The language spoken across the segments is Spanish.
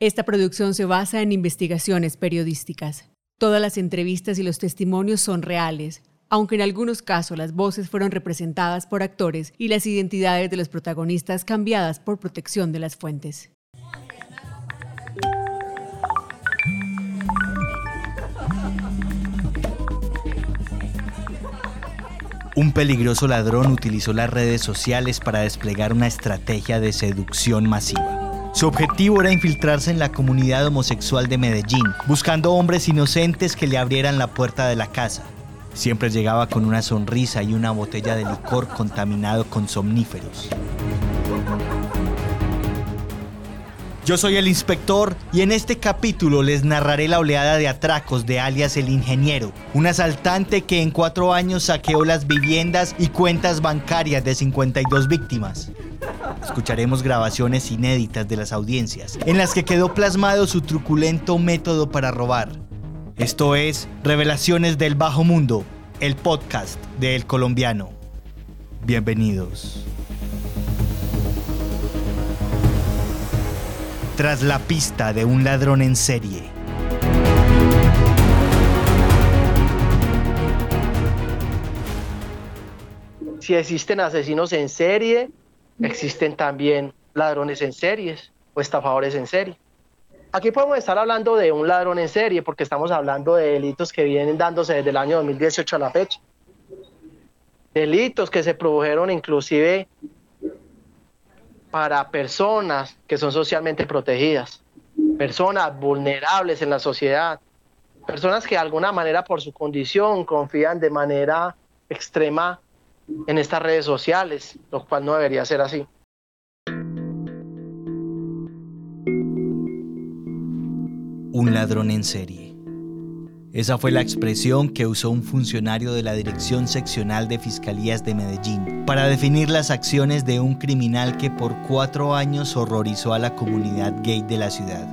Esta producción se basa en investigaciones periodísticas. Todas las entrevistas y los testimonios son reales, aunque en algunos casos las voces fueron representadas por actores y las identidades de los protagonistas cambiadas por protección de las fuentes. Un peligroso ladrón utilizó las redes sociales para desplegar una estrategia de seducción masiva. Su objetivo era infiltrarse en la comunidad homosexual de Medellín, buscando hombres inocentes que le abrieran la puerta de la casa. Siempre llegaba con una sonrisa y una botella de licor contaminado con somníferos. Yo soy el inspector y en este capítulo les narraré la oleada de atracos de alias el ingeniero, un asaltante que en cuatro años saqueó las viviendas y cuentas bancarias de 52 víctimas. Escucharemos grabaciones inéditas de las audiencias, en las que quedó plasmado su truculento método para robar. Esto es Revelaciones del Bajo Mundo, el podcast de El Colombiano. Bienvenidos. Tras la pista de un ladrón en serie. Si existen asesinos en serie, existen también ladrones en series o estafadores en serie. Aquí podemos estar hablando de un ladrón en serie porque estamos hablando de delitos que vienen dándose desde el año 2018 a la fecha. Delitos que se produjeron inclusive para personas que son socialmente protegidas, personas vulnerables en la sociedad, personas que de alguna manera por su condición confían de manera extrema en estas redes sociales, lo cual no debería ser así. Un ladrón en serie. Esa fue la expresión que usó un funcionario de la Dirección Seccional de Fiscalías de Medellín para definir las acciones de un criminal que por cuatro años horrorizó a la comunidad gay de la ciudad.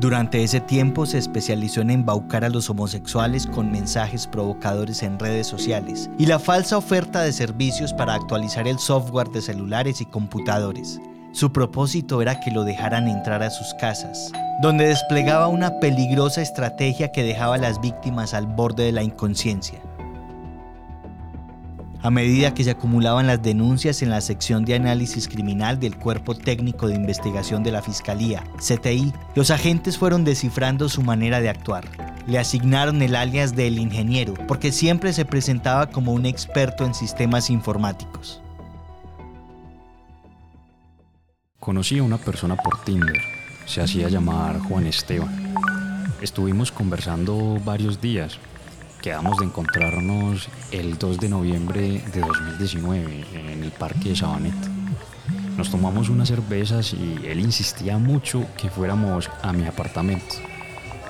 Durante ese tiempo se especializó en embaucar a los homosexuales con mensajes provocadores en redes sociales y la falsa oferta de servicios para actualizar el software de celulares y computadores. Su propósito era que lo dejaran entrar a sus casas, donde desplegaba una peligrosa estrategia que dejaba a las víctimas al borde de la inconsciencia. A medida que se acumulaban las denuncias en la sección de análisis criminal del Cuerpo Técnico de Investigación de la Fiscalía, CTI, los agentes fueron descifrando su manera de actuar. Le asignaron el alias del ingeniero, porque siempre se presentaba como un experto en sistemas informáticos. Conocí a una persona por Tinder. Se hacía llamar Juan Esteban. Estuvimos conversando varios días, Quedamos de encontrarnos el 2 de noviembre de 2019 en el parque de Sabanet. Nos tomamos unas cervezas y él insistía mucho que fuéramos a mi apartamento,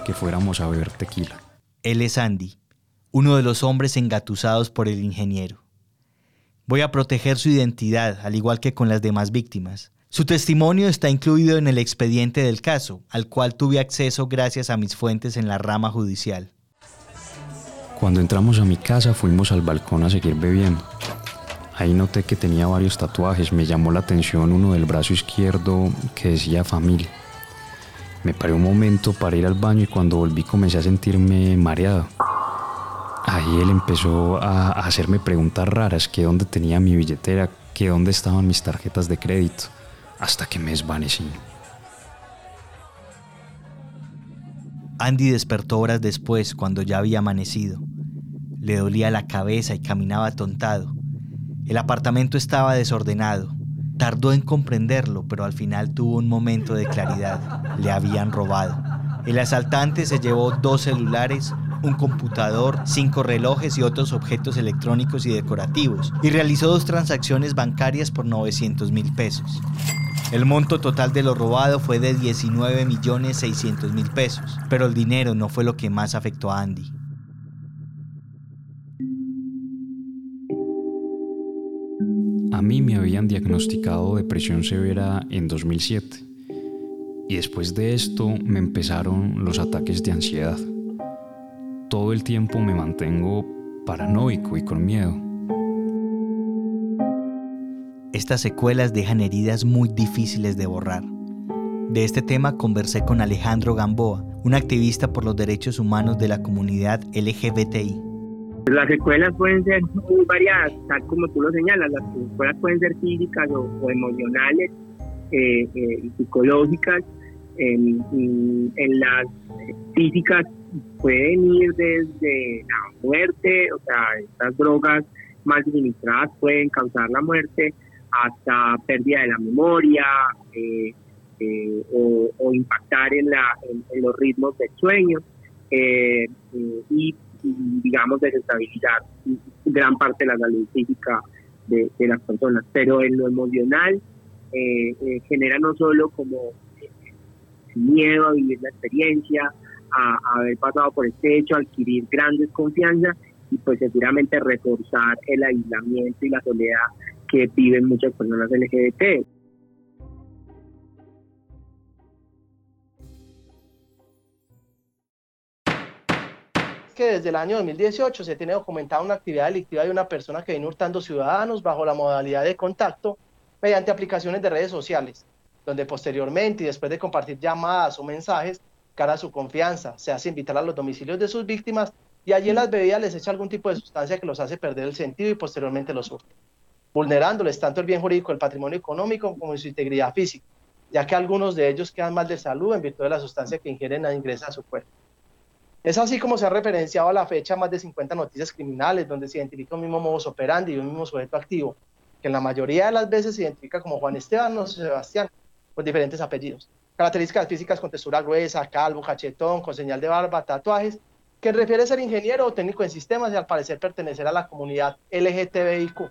que fuéramos a beber tequila. Él es Andy, uno de los hombres engatusados por el ingeniero. Voy a proteger su identidad, al igual que con las demás víctimas. Su testimonio está incluido en el expediente del caso, al cual tuve acceso gracias a mis fuentes en la rama judicial. Cuando entramos a mi casa fuimos al balcón a seguir bebiendo. Ahí noté que tenía varios tatuajes. Me llamó la atención uno del brazo izquierdo que decía familia. Me paré un momento para ir al baño y cuando volví comencé a sentirme mareado. Ahí él empezó a hacerme preguntas raras, que dónde tenía mi billetera, que dónde estaban mis tarjetas de crédito. Hasta que me desvanecí. Andy despertó horas después cuando ya había amanecido. Le dolía la cabeza y caminaba atontado. El apartamento estaba desordenado. Tardó en comprenderlo, pero al final tuvo un momento de claridad. Le habían robado. El asaltante se llevó dos celulares, un computador, cinco relojes y otros objetos electrónicos y decorativos, y realizó dos transacciones bancarias por 900 mil pesos. El monto total de lo robado fue de 19 millones 600 mil pesos, pero el dinero no fue lo que más afectó a Andy. A mí me habían diagnosticado depresión severa en 2007 y después de esto me empezaron los ataques de ansiedad. Todo el tiempo me mantengo paranoico y con miedo. Estas secuelas dejan heridas muy difíciles de borrar. De este tema conversé con Alejandro Gamboa, un activista por los derechos humanos de la comunidad LGBTI. Las secuelas pueden ser muy variadas, tal como tú lo señalas, las secuelas pueden ser físicas o, emocionales, eh, eh, psicológicas. En, en, las físicas pueden ir desde la muerte, o sea, estas drogas mal administradas pueden causar la muerte, hasta pérdida de la memoria eh, o, impactar en, la, en, los ritmos del sueño. y digamos, desestabilizar gran parte de la salud física de, las personas. Pero en lo emocional eh, eh, genera no solo como eh, miedo a vivir la experiencia, a, haber pasado por este hecho, adquirir gran desconfianza y pues seguramente reforzar el aislamiento y la soledad que viven muchas personas LGBT. desde el año 2018 se tiene documentada una actividad delictiva de una persona que viene hurtando ciudadanos bajo la modalidad de contacto mediante aplicaciones de redes sociales, donde posteriormente y después de compartir llamadas o mensajes, cara a su confianza, se hace invitar a los domicilios de sus víctimas y allí en las bebidas les echa algún tipo de sustancia que los hace perder el sentido y posteriormente los hurta, vulnerándoles tanto el bien jurídico, el patrimonio económico como su integridad física, ya que algunos de ellos quedan mal de salud en virtud de la sustancia que ingieren e ingresa a su cuerpo. Es así como se ha referenciado a la fecha más de 50 noticias criminales donde se identifica un mismo modus operandi y un mismo sujeto activo, que en la mayoría de las veces se identifica como Juan Esteban o Sebastián, con diferentes apellidos. Características físicas con textura gruesa, calvo, cachetón, con señal de barba, tatuajes, que refiere a ser ingeniero o técnico en sistemas y al parecer pertenecer a la comunidad LGTBIQ,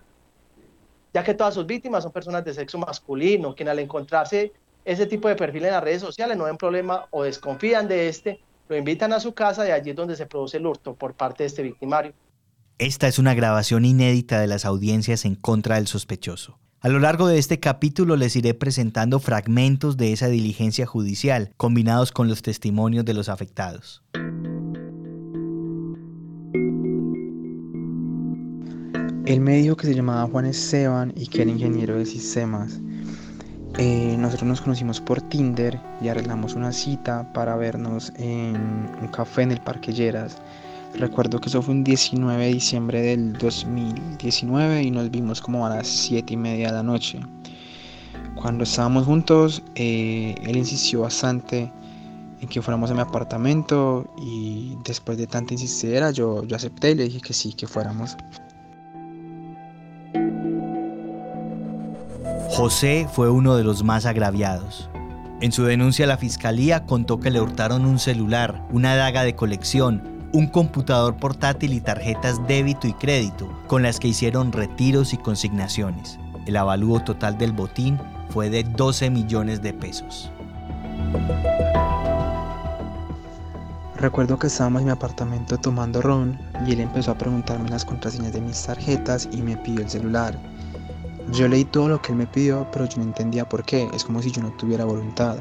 ya que todas sus víctimas son personas de sexo masculino, quien al encontrarse ese tipo de perfil en las redes sociales no ven problema o desconfían de este lo invitan a su casa y allí es donde se produce el hurto por parte de este victimario. Esta es una grabación inédita de las audiencias en contra del sospechoso. A lo largo de este capítulo les iré presentando fragmentos de esa diligencia judicial, combinados con los testimonios de los afectados. Él me dijo que se llamaba Juan Esteban y que era ingeniero de sistemas. Eh, nosotros nos conocimos por Tinder y arreglamos una cita para vernos en un café en el Parque Lleras. Recuerdo que eso fue un 19 de diciembre del 2019 y nos vimos como a las 7 y media de la noche. Cuando estábamos juntos, eh, él insistió bastante en que fuéramos a mi apartamento y después de tanta insistencia yo, yo acepté y le dije que sí, que fuéramos. José fue uno de los más agraviados. En su denuncia la fiscalía contó que le hurtaron un celular, una daga de colección, un computador portátil y tarjetas débito y crédito, con las que hicieron retiros y consignaciones. El avalúo total del botín fue de 12 millones de pesos. Recuerdo que estábamos en mi apartamento tomando ron y él empezó a preguntarme las contraseñas de mis tarjetas y me pidió el celular. Yo leí todo lo que él me pidió, pero yo no entendía por qué. Es como si yo no tuviera voluntad.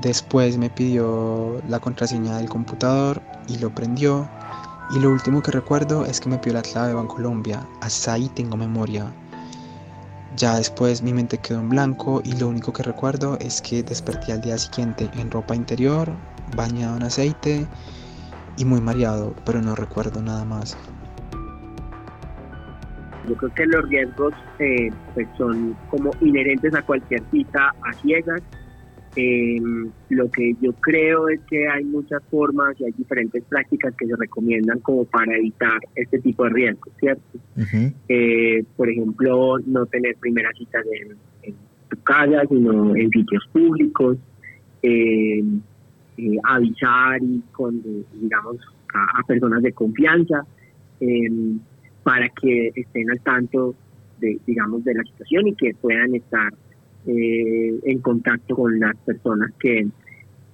Después me pidió la contraseña del computador y lo prendió. Y lo último que recuerdo es que me pidió la clave de Bancolombia. Hasta ahí tengo memoria. Ya después mi mente quedó en blanco y lo único que recuerdo es que desperté al día siguiente en ropa interior, bañado en aceite y muy mareado, pero no recuerdo nada más. Yo creo que los riesgos eh, pues son como inherentes a cualquier cita a ciegas. Eh, lo que yo creo es que hay muchas formas y hay diferentes prácticas que se recomiendan como para evitar este tipo de riesgos, ¿cierto? Eh, por ejemplo, no tener primeras citas en, en tu casa, sino en sitios públicos, avisar y con, digamos, a, personas de confianza para que estén al tanto de, digamos, de la situación y que puedan estar eh, en contacto con las personas que,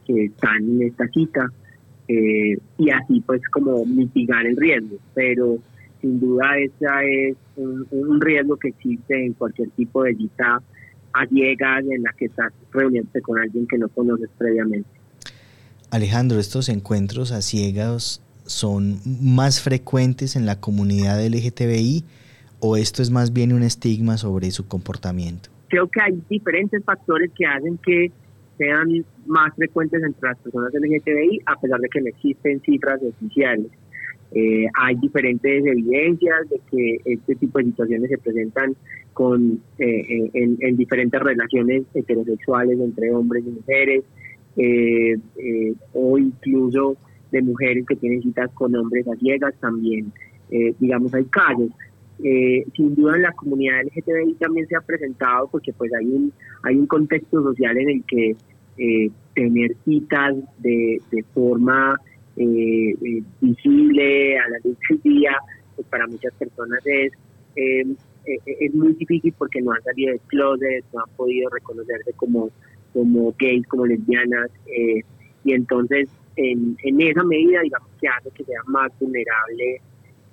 están en esta cita eh, y así pues como mitigar el riesgo. Pero sin duda ese es un, riesgo que existe en cualquier tipo de cita a ciegas en la que estás reuniéndote con alguien que no conoces previamente. Alejandro, estos encuentros a ciegas son más frecuentes en la comunidad LGTBI o esto es más bien un estigma sobre su comportamiento? Creo que hay diferentes factores que hacen que sean más frecuentes entre las personas LGTBI a pesar de que no existen cifras oficiales. Eh, hay diferentes evidencias de que este tipo de situaciones se presentan con eh, eh, en, en, diferentes relaciones heterosexuales entre hombres y mujeres o incluso de mujeres que tienen citas con hombres a ciegas también, eh, digamos, hay casos. Eh, sin duda en la comunidad LGTBI también se ha presentado porque pues hay un, hay un contexto social en el que eh, tener citas de, de forma visible a la luz del día, pues para muchas personas es, es muy difícil porque no han salido de closet, no han podido reconocerse como, como gays, como lesbianas, y entonces en, esa medida, digamos, que hace que sea más vulnerable,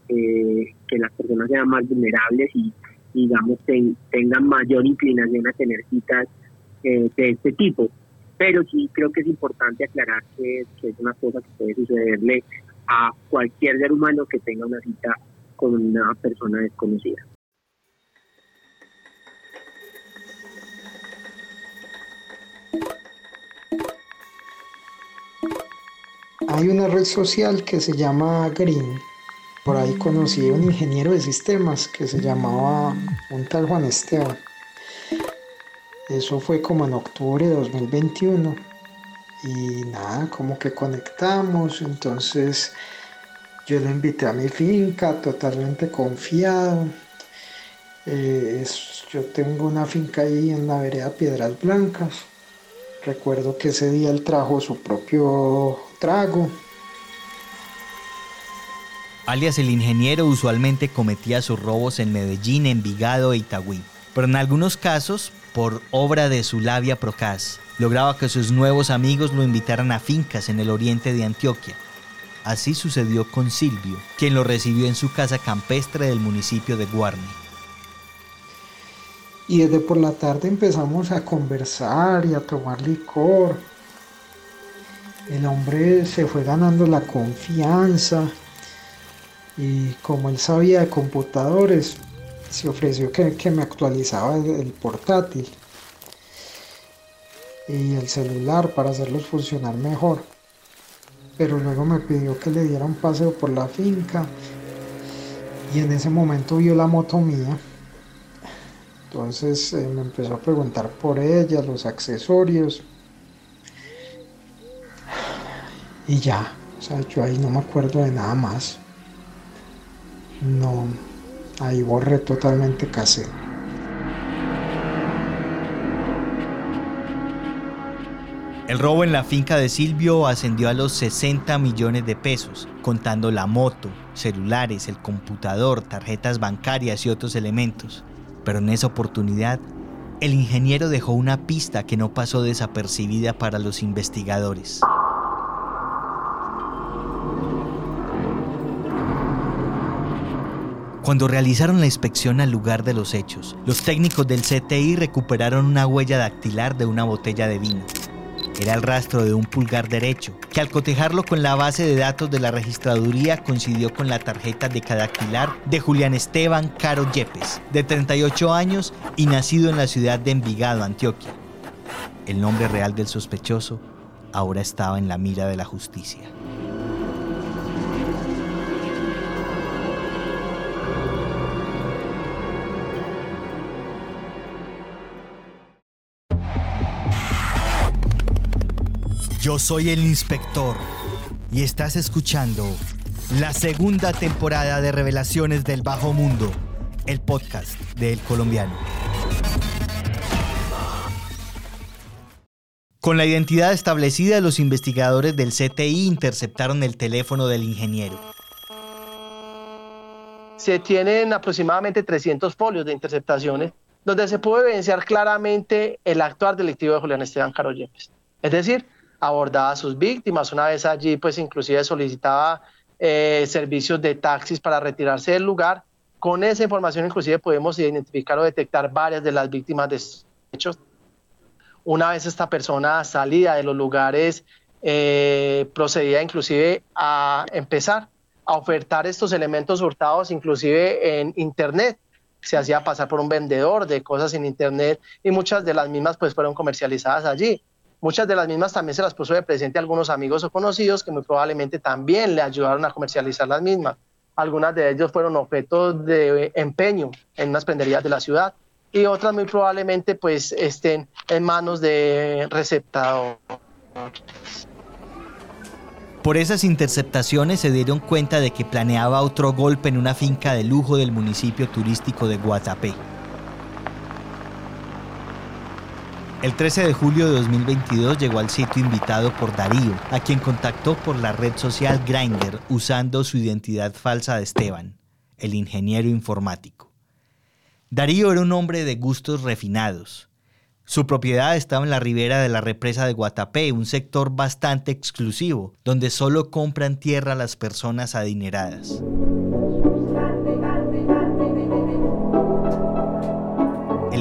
eh, que las personas sean más vulnerables y, digamos, tengan mayor inclinación a tener citas eh, de este tipo. Pero sí creo que es importante aclarar que es una cosa que puede sucederle a cualquier ser humano que tenga una cita con una persona desconocida. Hay una red social que se llama Green. Por ahí conocí a un ingeniero de sistemas que se llamaba un tal Juan Esteban. Eso fue como en octubre de 2021. Y nada, como que conectamos. Entonces yo le invité a mi finca totalmente confiado. Eh, yo tengo una finca ahí en la vereda Piedras Blancas. Recuerdo que ese día él trajo su propio trago. Alias el ingeniero usualmente cometía sus robos en Medellín, Envigado e Itagüí, pero en algunos casos, por obra de su labia procaz, lograba que sus nuevos amigos lo invitaran a fincas en el oriente de Antioquia. Así sucedió con Silvio, quien lo recibió en su casa campestre del municipio de Guarne. Y desde por la tarde empezamos a conversar y a tomar licor el hombre se fue ganando la confianza y como él sabía de computadores, se ofreció que, me actualizaba el, portátil y el celular para hacerlos funcionar mejor. Pero luego me pidió que le diera un paseo por la finca y en ese momento vio la moto mía. Entonces eh, me empezó a preguntar por ella, los accesorios y ya. O sea, yo ahí no me acuerdo de nada más. No, ahí borré totalmente casero. El robo en la finca de Silvio ascendió a los 60 millones de pesos, contando la moto, celulares, el computador, tarjetas bancarias y otros elementos. Pero en esa oportunidad, el ingeniero dejó una pista que no pasó desapercibida para los investigadores. Cuando realizaron la inspección al lugar de los hechos, los técnicos del CTI recuperaron una huella dactilar de una botella de vino. Era el rastro de un pulgar derecho, que al cotejarlo con la base de datos de la registraduría coincidió con la tarjeta de cadactilar de Julián Esteban Caro Yepes, de 38 años y nacido en la ciudad de Envigado, Antioquia. El nombre real del sospechoso ahora estaba en la mira de la justicia. Yo soy el inspector y estás escuchando la segunda temporada de Revelaciones del Bajo Mundo, el podcast del colombiano. Con la identidad establecida, los investigadores del CTI interceptaron el teléfono del ingeniero. Se tienen aproximadamente 300 folios de interceptaciones donde se puede evidenciar claramente el actuar delictivo de Julián Esteban Caro Es decir, abordaba a sus víctimas. Una vez allí, pues inclusive solicitaba eh, servicios de taxis para retirarse del lugar. Con esa información inclusive podemos identificar o detectar varias de las víctimas de hechos. Una vez esta persona salía de los lugares, eh, procedía inclusive a empezar a ofertar estos elementos hurtados inclusive en Internet se hacía pasar por un vendedor de cosas en internet y muchas de las mismas pues fueron comercializadas allí. Muchas de las mismas también se las puso de presente a algunos amigos o conocidos que muy probablemente también le ayudaron a comercializar las mismas. Algunas de ellos fueron objetos de empeño en unas prenderías de la ciudad y otras muy probablemente pues estén en manos de receptadores. Por esas interceptaciones se dieron cuenta de que planeaba otro golpe en una finca de lujo del municipio turístico de Guatapé. El 13 de julio de 2022 llegó al sitio invitado por Darío, a quien contactó por la red social Grindr usando su identidad falsa de Esteban, el ingeniero informático. Darío era un hombre de gustos refinados. Su propiedad estaba en la ribera de la represa de Guatapé, un sector bastante exclusivo, donde solo compran tierra las personas adineradas.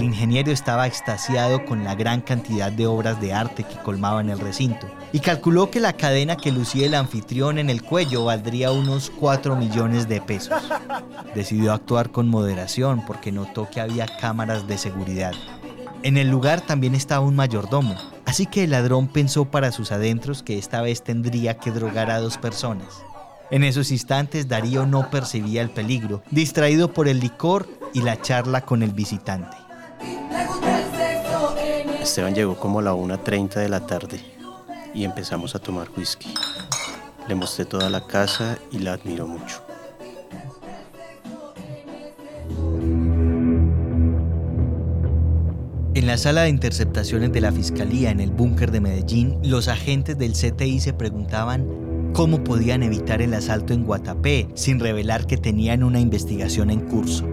El ingeniero estaba extasiado con la gran cantidad de obras de arte que colmaban el recinto y calculó que la cadena que lucía el anfitrión en el cuello valdría unos 4 millones de pesos. Decidió actuar con moderación porque notó que había cámaras de seguridad en el lugar también estaba un mayordomo, así que el ladrón pensó para sus adentros que esta vez tendría que drogar a dos personas. En esos instantes Darío no percibía el peligro, distraído por el licor y la charla con el visitante. Esteban llegó como a la 1.30 de la tarde y empezamos a tomar whisky. Le mostré toda la casa y la admiro mucho. En la sala de interceptaciones de la Fiscalía en el búnker de Medellín, los agentes del CTI se preguntaban cómo podían evitar el asalto en Guatapé sin revelar que tenían una investigación en curso.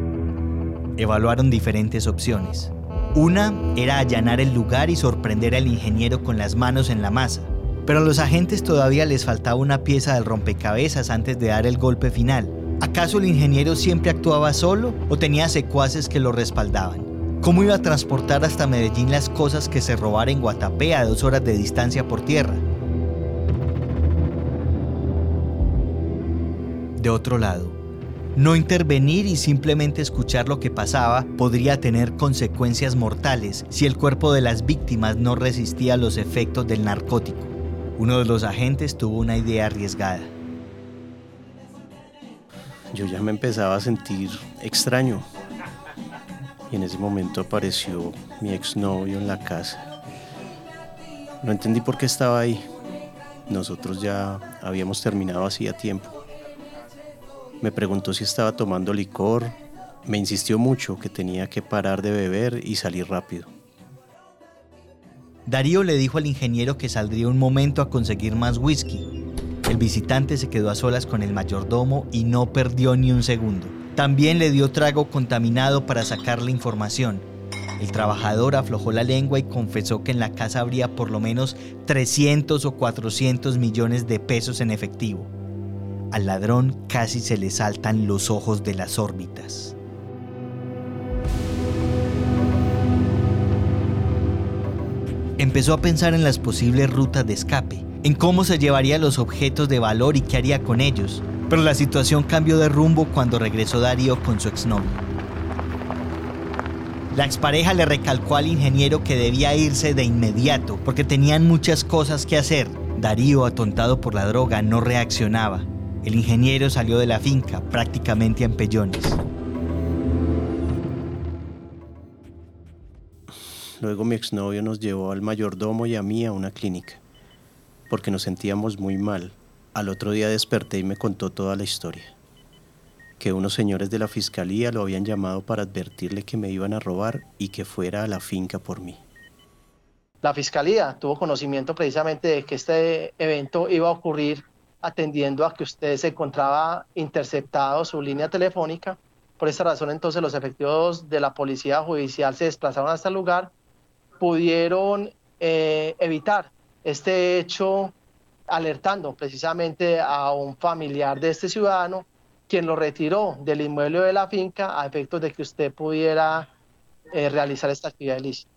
Evaluaron diferentes opciones. Una era allanar el lugar y sorprender al ingeniero con las manos en la masa, pero a los agentes todavía les faltaba una pieza del rompecabezas antes de dar el golpe final. ¿Acaso el ingeniero siempre actuaba solo o tenía secuaces que lo respaldaban? ¿Cómo iba a transportar hasta Medellín las cosas que se robara en Guatapé a dos horas de distancia por tierra? De otro lado, no intervenir y simplemente escuchar lo que pasaba podría tener consecuencias mortales si el cuerpo de las víctimas no resistía los efectos del narcótico. Uno de los agentes tuvo una idea arriesgada. Yo ya me empezaba a sentir extraño, y en ese momento apareció mi exnovio en la casa. No entendí por qué estaba ahí. Nosotros ya habíamos terminado hacía tiempo. Me preguntó si estaba tomando licor. Me insistió mucho que tenía que parar de beber y salir rápido. Darío le dijo al ingeniero que saldría un momento a conseguir más whisky. El visitante se quedó a solas con el mayordomo y no perdió ni un segundo. También le dio trago contaminado para sacarle información. El trabajador aflojó la lengua y confesó que en la casa habría por lo menos 300 o 400 millones de pesos en efectivo. Al ladrón casi se le saltan los ojos de las órbitas. Empezó a pensar en las posibles rutas de escape, en cómo se llevaría los objetos de valor y qué haría con ellos. Pero la situación cambió de rumbo cuando regresó Darío con su exnovio. La expareja le recalcó al ingeniero que debía irse de inmediato porque tenían muchas cosas que hacer. Darío, atontado por la droga, no reaccionaba. El ingeniero salió de la finca prácticamente a empellones. Luego mi exnovio nos llevó al mayordomo y a mí a una clínica. porque nos sentíamos muy mal. Al otro día desperté y me contó toda la historia. Que unos señores de la fiscalía lo habían llamado para advertirle que me iban a robar y que fuera a la finca por mí. La fiscalía tuvo conocimiento precisamente de que este evento iba a ocurrir atendiendo a que usted se encontraba interceptado su línea telefónica. Por esta razón, entonces, los efectivos de la policía judicial se desplazaron hasta el lugar, pudieron eh, evitar este hecho alertando precisamente a un familiar de este ciudadano, quien lo retiró del inmueble de la finca a efectos de que usted pudiera eh, realizar esta actividad ilícita.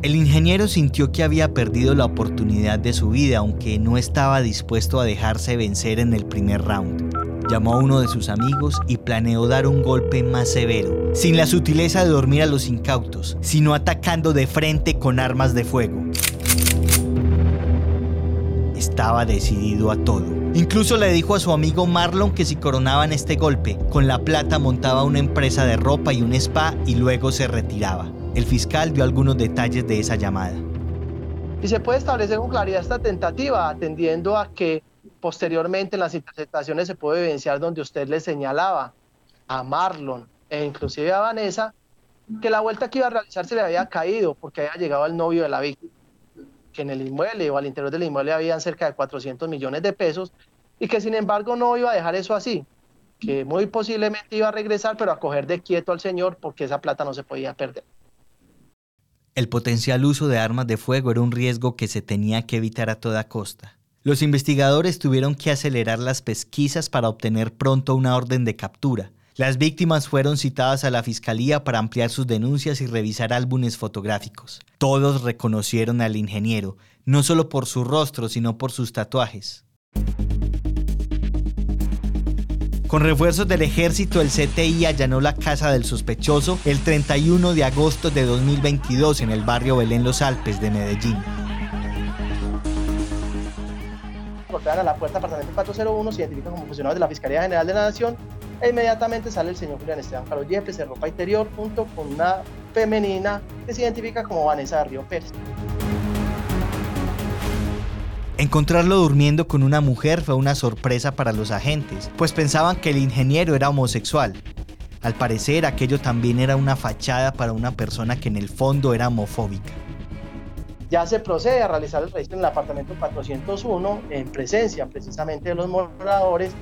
El ingeniero sintió que había perdido la oportunidad de su vida, aunque no estaba dispuesto a dejarse vencer en el primer round. Llamó a uno de sus amigos y planeó dar un golpe más severo, sin la sutileza de dormir a los incautos, sino atacando de frente con armas de fuego. Estaba decidido a todo. Incluso le dijo a su amigo Marlon que si coronaban este golpe, con la plata montaba una empresa de ropa y un spa y luego se retiraba. El fiscal dio algunos detalles de esa llamada. Y se puede establecer con claridad esta tentativa, atendiendo a que posteriormente en las interceptaciones se puede evidenciar donde usted le señalaba a Marlon e inclusive a Vanessa que la vuelta que iba a realizar se le había caído porque había llegado el novio de la víctima, que en el inmueble o al interior del inmueble habían cerca de 400 millones de pesos y que sin embargo no iba a dejar eso así, que muy posiblemente iba a regresar pero a coger de quieto al señor porque esa plata no se podía perder. El potencial uso de armas de fuego era un riesgo que se tenía que evitar a toda costa. Los investigadores tuvieron que acelerar las pesquisas para obtener pronto una orden de captura. Las víctimas fueron citadas a la fiscalía para ampliar sus denuncias y revisar álbumes fotográficos. Todos reconocieron al ingeniero, no solo por su rostro, sino por sus tatuajes. Con refuerzos del ejército, el CTI allanó la casa del sospechoso el 31 de agosto de 2022 en el barrio Belén Los Alpes de Medellín. Golpean a la puerta apartamento 401, se identifica como funcionario de la Fiscalía General de la Nación e inmediatamente sale el señor Julián Esteban Carlos Yepes de ropa interior junto con una femenina que se identifica como Vanessa Río Pérez. Encontrarlo durmiendo con una mujer fue una sorpresa para los agentes, pues pensaban que el ingeniero era homosexual. Al parecer aquello también era una fachada para una persona que en el fondo era homofóbica. Ya se procede a realizar el registro en el apartamento 401 en presencia precisamente de los moradores.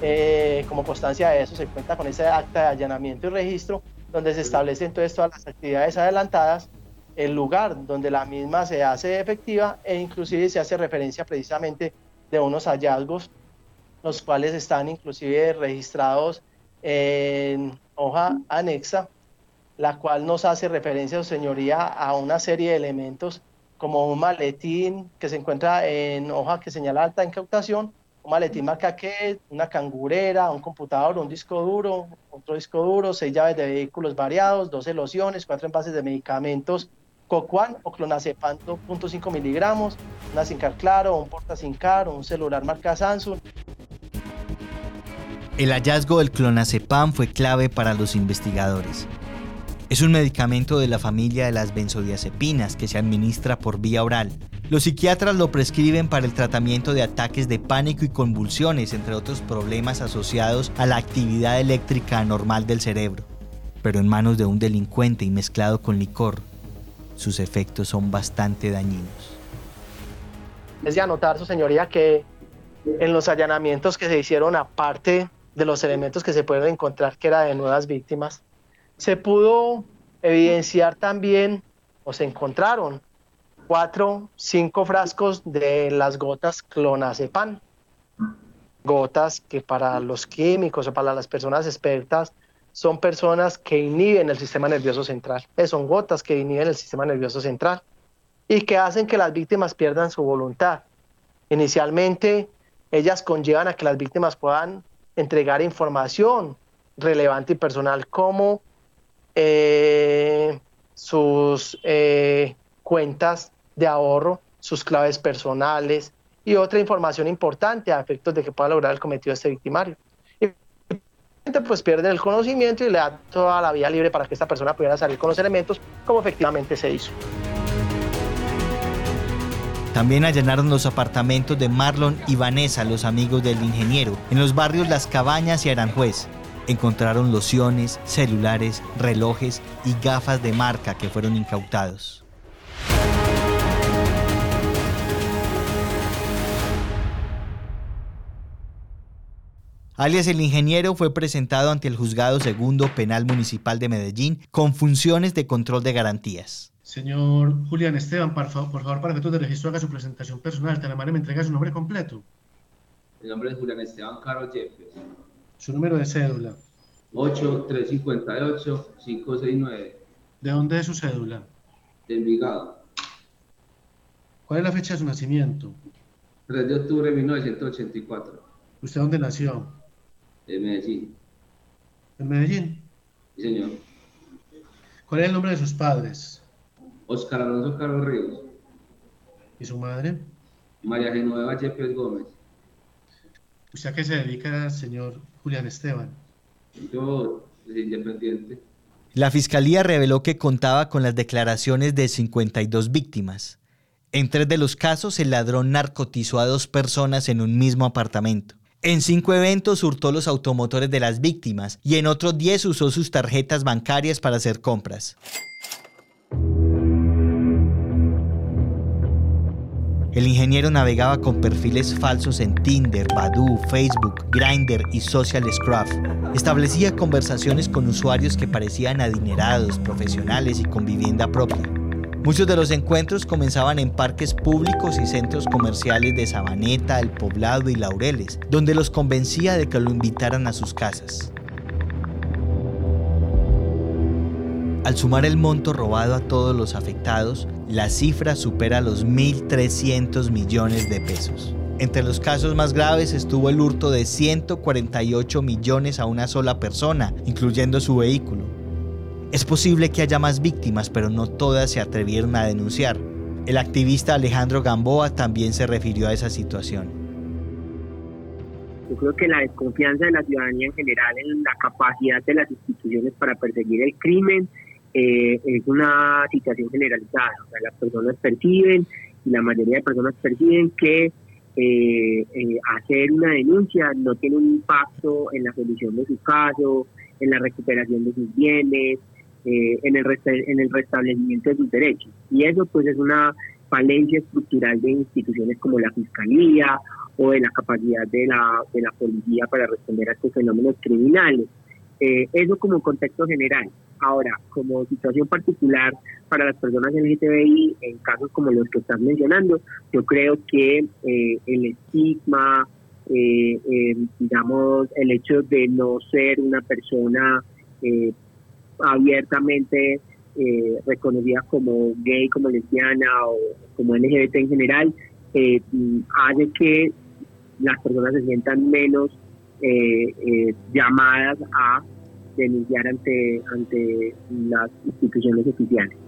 Eh, como constancia de eso se cuenta con ese acta de allanamiento y registro donde se establecen todas las actividades adelantadas el lugar donde la misma se hace efectiva e inclusive se hace referencia precisamente de unos hallazgos, los cuales están inclusive registrados en hoja anexa, la cual nos hace referencia, señoría, a una serie de elementos como un maletín que se encuentra en hoja que señala alta incautación, un maletín marca que, una cangurera, un computador, un disco duro, otro disco duro, seis llaves de vehículos variados, 12 lociones, cuatro envases de medicamentos Cocuan o clonazepam 2.5 miligramos, una Sincar Claro, un porta Sincar, un celular marca Samsung. El hallazgo del clonazepam fue clave para los investigadores. Es un medicamento de la familia de las benzodiazepinas que se administra por vía oral. Los psiquiatras lo prescriben para el tratamiento de ataques de pánico y convulsiones, entre otros problemas asociados a la actividad eléctrica anormal del cerebro. Pero en manos de un delincuente y mezclado con licor, sus efectos son bastante dañinos. Es de anotar, su señoría, que en los allanamientos que se hicieron, aparte de los elementos que se pueden encontrar que era de nuevas víctimas, se pudo evidenciar también, o se encontraron, cuatro, cinco frascos de las gotas clonazepam. Gotas que para los químicos o para las personas expertas son personas que inhiben el sistema nervioso central. son gotas que inhiben el sistema nervioso central y que hacen que las víctimas pierdan su voluntad. Inicialmente, ellas conllevan a que las víctimas puedan entregar información relevante y personal como eh, sus eh, cuentas de ahorro, sus claves personales y otra información importante a efectos de que pueda lograr el cometido de este victimario pues pierde el conocimiento y le da toda la vía libre para que esta persona pudiera salir con los elementos como efectivamente se hizo. También allanaron los apartamentos de Marlon y Vanessa, los amigos del ingeniero, en los barrios Las Cabañas y Aranjuez. Encontraron lociones, celulares, relojes y gafas de marca que fueron incautados. Alias el ingeniero, fue presentado ante el Juzgado Segundo Penal Municipal de Medellín con funciones de control de garantías. Señor Julián Esteban, por favor, por favor para efectos de registro haga su presentación personal. Te la me entrega su nombre completo. Mi nombre es Julián Esteban Carlos Yepes. Su número de cédula. 8358-569. ¿De dónde es su cédula? De Envigado. ¿Cuál es la fecha de su nacimiento? 3 de octubre de 1984. ¿Usted dónde nació? En Medellín. ¿En Medellín? Sí, señor. ¿Cuál es el nombre de sus padres? Oscar Alonso Carlos Ríos. ¿Y su madre? María Genoveva Yepes Gómez. ¿Usted a qué se dedica, señor Julián Esteban? Yo, independiente. La fiscalía reveló que contaba con las declaraciones de 52 víctimas. En tres de los casos, el ladrón narcotizó a dos personas en un mismo apartamento. En cinco eventos hurtó los automotores de las víctimas y en otros diez usó sus tarjetas bancarias para hacer compras. El ingeniero navegaba con perfiles falsos en Tinder, Badoo, Facebook, Grindr y Social Scruff. Establecía conversaciones con usuarios que parecían adinerados, profesionales y con vivienda propia. Muchos de los encuentros comenzaban en parques públicos y centros comerciales de Sabaneta, El Poblado y Laureles, donde los convencía de que lo invitaran a sus casas. Al sumar el monto robado a todos los afectados, la cifra supera los 1.300 millones de pesos. Entre los casos más graves estuvo el hurto de 148 millones a una sola persona, incluyendo su vehículo. Es posible que haya más víctimas, pero no todas se atrevieron a denunciar. El activista Alejandro Gamboa también se refirió a esa situación. Yo creo que la desconfianza de la ciudadanía en general en la capacidad de las instituciones para perseguir el crimen eh, es una situación generalizada. O sea, las personas perciben, y la mayoría de personas perciben que eh, eh, hacer una denuncia no tiene un impacto en la solución de su caso, en la recuperación de sus bienes, en, el en el restablecimiento de sus derechos. Y eso pues es una falencia estructural de instituciones como la Fiscalía o de la capacidad de la, de la policía para responder a estos fenómenos criminales. eso como contexto general. Ahora, como situación particular para las personas LGTBI, en casos como los que estás mencionando, yo creo que eh, el estigma, eh, eh, digamos, el hecho de no ser una persona abiertamente reconocida como gay, como lesbiana o como LGBT en general, hace que las personas se sientan menos llamadas a denunciar ante, ante las instituciones oficiales.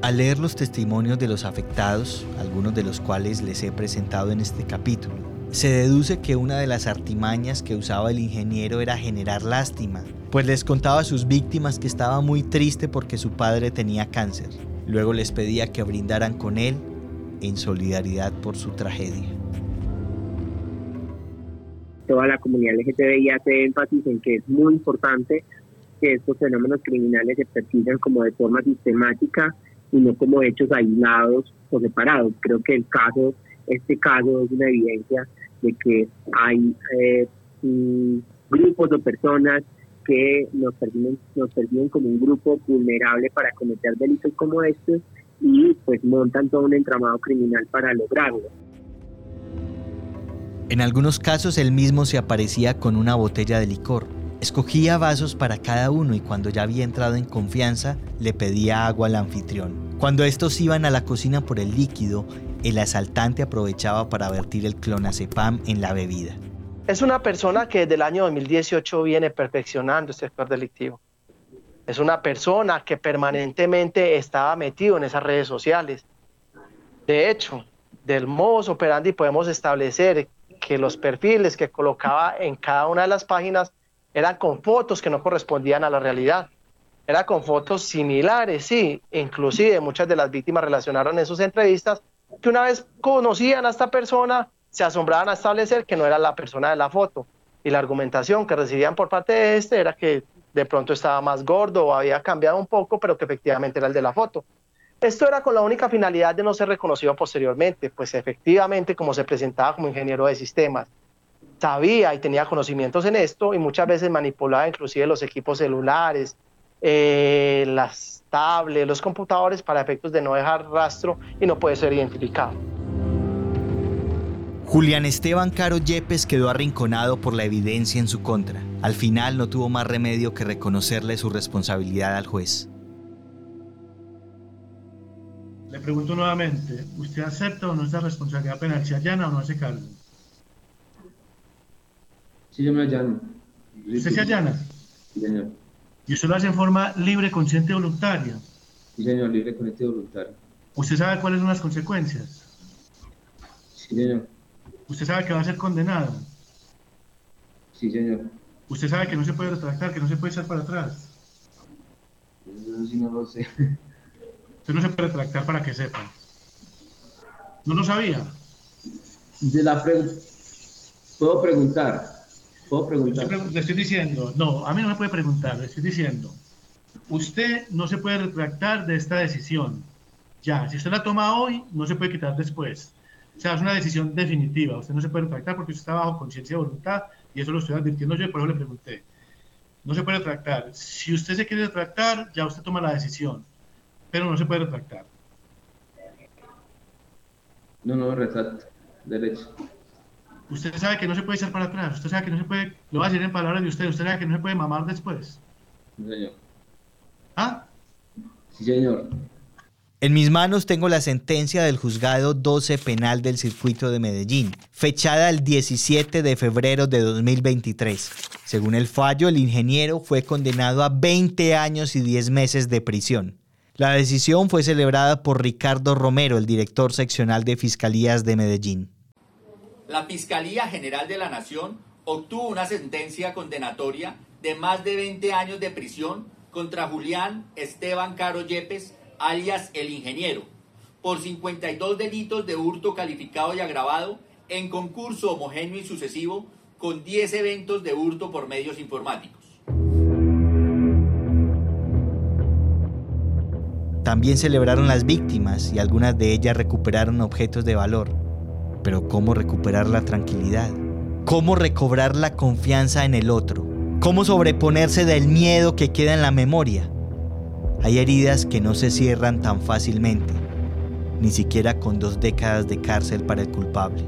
Al leer los testimonios de los afectados, algunos de los cuales les he presentado en este capítulo, se deduce que una de las artimañas que usaba el ingeniero era generar lástima, pues les contaba a sus víctimas que estaba muy triste porque su padre tenía cáncer. Luego les pedía que brindaran con él en solidaridad por su tragedia toda la comunidad LGTBI hace énfasis en que es muy importante que estos fenómenos criminales se persigan como de forma sistemática y no como hechos aislados o separados. Creo que el caso, este caso es una evidencia de que hay eh, mm, grupos o personas que nos perciben, nos perciben como un grupo vulnerable para cometer delitos como estos y pues montan todo un entramado criminal para lograrlo. En algunos casos él mismo se aparecía con una botella de licor. Escogía vasos para cada uno y cuando ya había entrado en confianza le pedía agua al anfitrión. Cuando estos iban a la cocina por el líquido, el asaltante aprovechaba para vertir el clonazepam en la bebida. Es una persona que desde el año 2018 viene perfeccionando este sector delictivo. Es una persona que permanentemente estaba metido en esas redes sociales. De hecho, del modus operandi podemos establecer que los perfiles que colocaba en cada una de las páginas eran con fotos que no correspondían a la realidad. era con fotos similares, sí. Inclusive muchas de las víctimas relacionaron en sus entrevistas que una vez conocían a esta persona, se asombraban a establecer que no era la persona de la foto. Y la argumentación que recibían por parte de este era que de pronto estaba más gordo o había cambiado un poco, pero que efectivamente era el de la foto. Esto era con la única finalidad de no ser reconocido posteriormente, pues efectivamente como se presentaba como ingeniero de sistemas, sabía y tenía conocimientos en esto y muchas veces manipulaba inclusive los equipos celulares, eh, las tablets, los computadores para efectos de no dejar rastro y no puede ser identificado. Julián Esteban Caro Yepes quedó arrinconado por la evidencia en su contra. Al final no tuvo más remedio que reconocerle su responsabilidad al juez. Le pregunto nuevamente, ¿usted acepta o no esa responsabilidad penal? ¿Se allana o no hace cargo? Sí, yo me allano. ¿Usted se allana? Sí, señor. ¿Y usted lo hace en forma libre, consciente y voluntaria? Sí, señor, libre, consciente y voluntario. ¿Usted sabe cuáles son las consecuencias? Sí, señor. ¿Usted sabe que va a ser condenado? Sí, señor. ¿Usted sabe que no se puede retractar, que no se puede echar para atrás? Eso sí no lo sé. Usted no se puede retractar para que sepan. ¿No lo sabía? De la pre- Puedo preguntar. Puedo preguntar. Le estoy diciendo, no, a mí no me puede preguntar, le estoy diciendo, usted no se puede retractar de esta decisión. Ya, si usted la toma hoy, no se puede quitar después. O sea, es una decisión definitiva. Usted no se puede retractar porque usted está bajo conciencia y voluntad, y eso lo estoy advirtiendo yo, y por eso le pregunté. No se puede retractar. Si usted se quiere retractar, ya usted toma la decisión, pero no se puede retractar. No, no, retracto. Derecho. Usted sabe que no se puede echar para atrás, usted sabe que no se puede, lo va a decir en palabras de usted, usted sabe que no se puede mamar después. Sí, señor. ¿Ah? Sí, señor. En mis manos tengo la sentencia del juzgado 12 penal del circuito de Medellín, fechada el 17 de febrero de 2023. Según el fallo, el ingeniero fue condenado a 20 años y 10 meses de prisión. La decisión fue celebrada por Ricardo Romero, el director seccional de Fiscalías de Medellín. La Fiscalía General de la Nación obtuvo una sentencia condenatoria de más de 20 años de prisión contra Julián Esteban Caro Yepes, alias el ingeniero, por 52 delitos de hurto calificado y agravado en concurso homogéneo y sucesivo con 10 eventos de hurto por medios informáticos. También celebraron las víctimas y algunas de ellas recuperaron objetos de valor. Pero ¿cómo recuperar la tranquilidad? ¿Cómo recobrar la confianza en el otro? ¿Cómo sobreponerse del miedo que queda en la memoria? Hay heridas que no se cierran tan fácilmente, ni siquiera con dos décadas de cárcel para el culpable.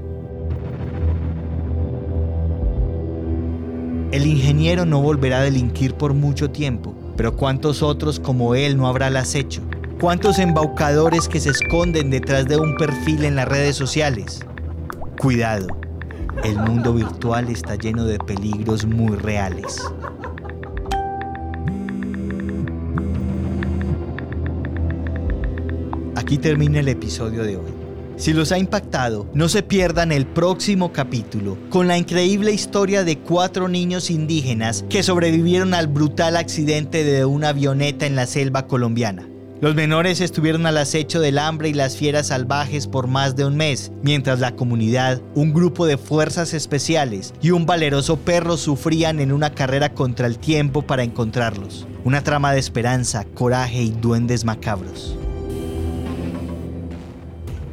El ingeniero no volverá a delinquir por mucho tiempo, pero ¿cuántos otros como él no habrá las hecho? ¿Cuántos embaucadores que se esconden detrás de un perfil en las redes sociales? Cuidado, el mundo virtual está lleno de peligros muy reales. Aquí termina el episodio de hoy. Si los ha impactado, no se pierdan el próximo capítulo con la increíble historia de cuatro niños indígenas que sobrevivieron al brutal accidente de una avioneta en la selva colombiana. Los menores estuvieron al acecho del hambre y las fieras salvajes por más de un mes, mientras la comunidad, un grupo de fuerzas especiales y un valeroso perro sufrían en una carrera contra el tiempo para encontrarlos. Una trama de esperanza, coraje y duendes macabros.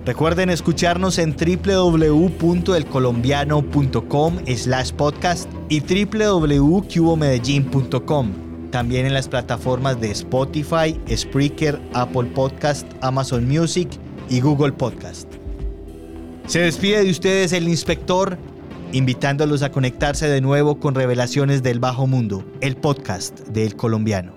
Recuerden escucharnos en www.elcolombiano.com slash podcast y www.cubomedellin.com. También en las plataformas de Spotify, Spreaker, Apple Podcast, Amazon Music y Google Podcast. Se despide de ustedes el inspector, invitándolos a conectarse de nuevo con Revelaciones del Bajo Mundo, el podcast de El Colombiano.